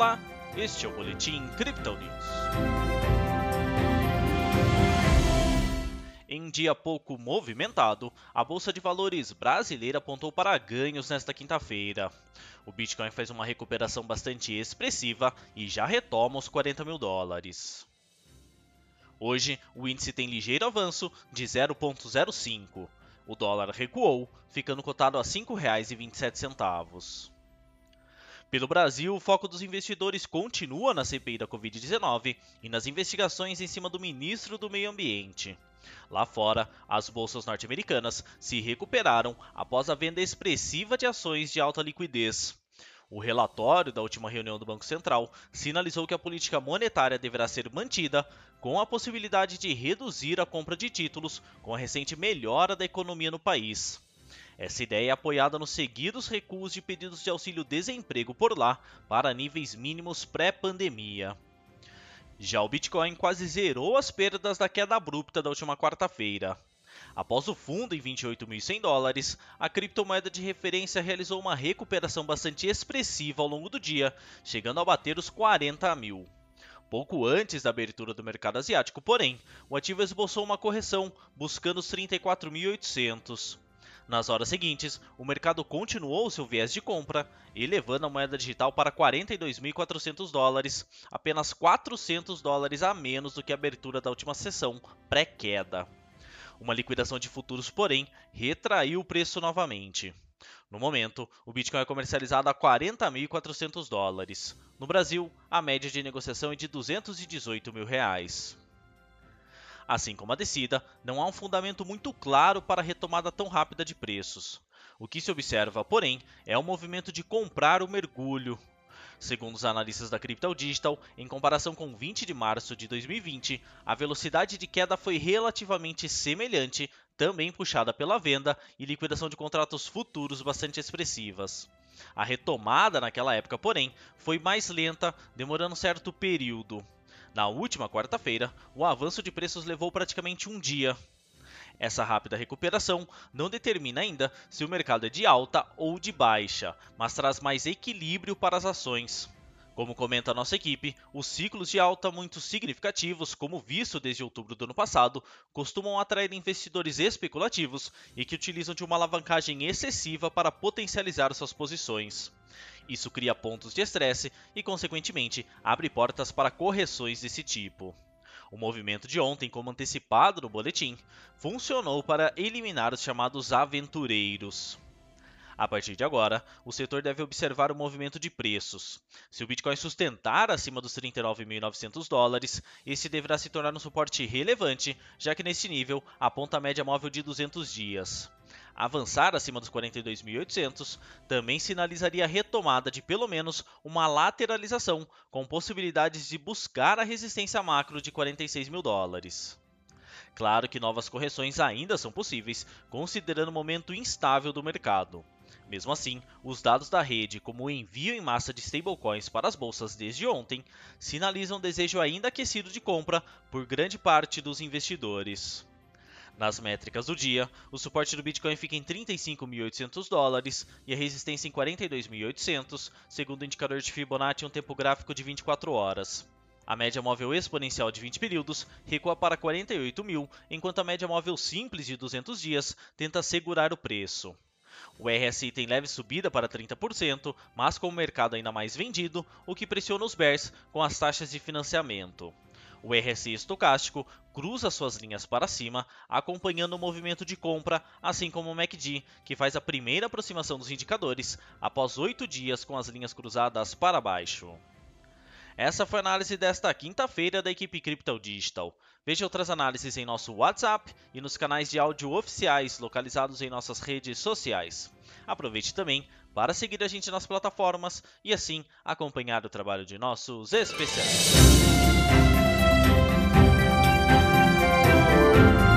Olá, este é o Boletim Crypto News. Em dia pouco movimentado, a Bolsa de Valores brasileira apontou para ganhos nesta quinta-feira. O Bitcoin fez uma recuperação bastante expressiva e já retoma os 40 mil dólares. Hoje, o índice tem ligeiro avanço de 0,05. O dólar recuou, ficando cotado a R$ 5,27. Pelo Brasil, o foco dos investidores continua na CPI da Covid-19 e nas investigações em cima do ministro do Meio Ambiente. Lá fora, as bolsas norte-americanas se recuperaram após a venda expressiva de ações de alta liquidez. O relatório da última reunião do Banco Central sinalizou que a política monetária deverá ser mantida, com a possibilidade de reduzir a compra de títulos com a recente melhora da economia no país. Essa ideia é apoiada nos seguidos recuos de pedidos de auxílio-desemprego por lá para níveis mínimos pré-pandemia. Já o Bitcoin quase zerou as perdas da queda abrupta da última quarta-feira. Após o fundo em 28.100 dólares, a criptomoeda de referência realizou uma recuperação bastante expressiva ao longo do dia, chegando a bater os 40 mil. Pouco antes da abertura do mercado asiático, porém, o ativo esboçou uma correção, buscando os 34.800. Nas horas seguintes, o mercado continuou seu viés de compra, elevando a moeda digital para 42.400 dólares, apenas 400 dólares a menos do que a abertura da última sessão, pré-queda. Uma liquidação de futuros, porém, retraiu o preço novamente. No momento, o Bitcoin é comercializado a 40.400 dólares. No Brasil, a média de negociação é de 218 mil reais. Assim como a descida, não há um fundamento muito claro para a retomada tão rápida de preços. O que se observa, porém, é o movimento de comprar o mergulho. Segundo os analistas da Crypto Digital, em comparação com 20 de março de 2020, a velocidade de queda foi relativamente semelhante, também puxada pela venda e liquidação de contratos futuros bastante expressivas. A retomada naquela época, porém, foi mais lenta, demorando certo período. Na última quarta-feira, o avanço de preços levou praticamente um dia. Essa rápida recuperação não determina ainda se o mercado é de alta ou de baixa, mas traz mais equilíbrio para as ações. Como comenta a nossa equipe, os ciclos de alta muito significativos, como visto desde outubro do ano passado, costumam atrair investidores especulativos e que utilizam de uma alavancagem excessiva para potencializar suas posições. Isso cria pontos de estresse e, consequentemente, abre portas para correções desse tipo. O movimento de ontem, como antecipado no boletim, funcionou para eliminar os chamados aventureiros. A partir de agora, o setor deve observar o movimento de preços. Se o Bitcoin sustentar acima dos 39.900 dólares, esse deverá se tornar um suporte relevante, já que neste nível aponta a média móvel de 200 dias. Avançar acima dos 42.800 também sinalizaria a retomada de pelo menos uma lateralização, com possibilidades de buscar a resistência macro de 46 mil dólares. Claro que novas correções ainda são possíveis, considerando o momento instável do mercado. Mesmo assim, os dados da rede, como o envio em massa de stablecoins para as bolsas desde ontem, sinalizam um desejo ainda aquecido de compra por grande parte dos investidores. Nas métricas do dia, o suporte do Bitcoin fica em 35.800 dólares e a resistência em 42.800, segundo o indicador de Fibonacci em um tempo gráfico de 24 horas. A média móvel exponencial de 20 períodos recua para 48 mil, enquanto a média móvel simples de 200 dias tenta segurar o preço. O RSI tem leve subida para 30%, mas com o mercado ainda mais vendido, o que pressiona os bears com as taxas de financiamento. O RSI estocástico cruza suas linhas para cima, acompanhando o movimento de compra, assim como o MACD, que faz a primeira aproximação dos indicadores após oito dias com as linhas cruzadas para baixo. Essa foi a análise desta quinta-feira da equipe Crypto Digital. Veja outras análises em nosso WhatsApp e nos canais de áudio oficiais localizados em nossas redes sociais. Aproveite também para seguir a gente nas plataformas e assim acompanhar o trabalho de nossos especialistas. Thank you.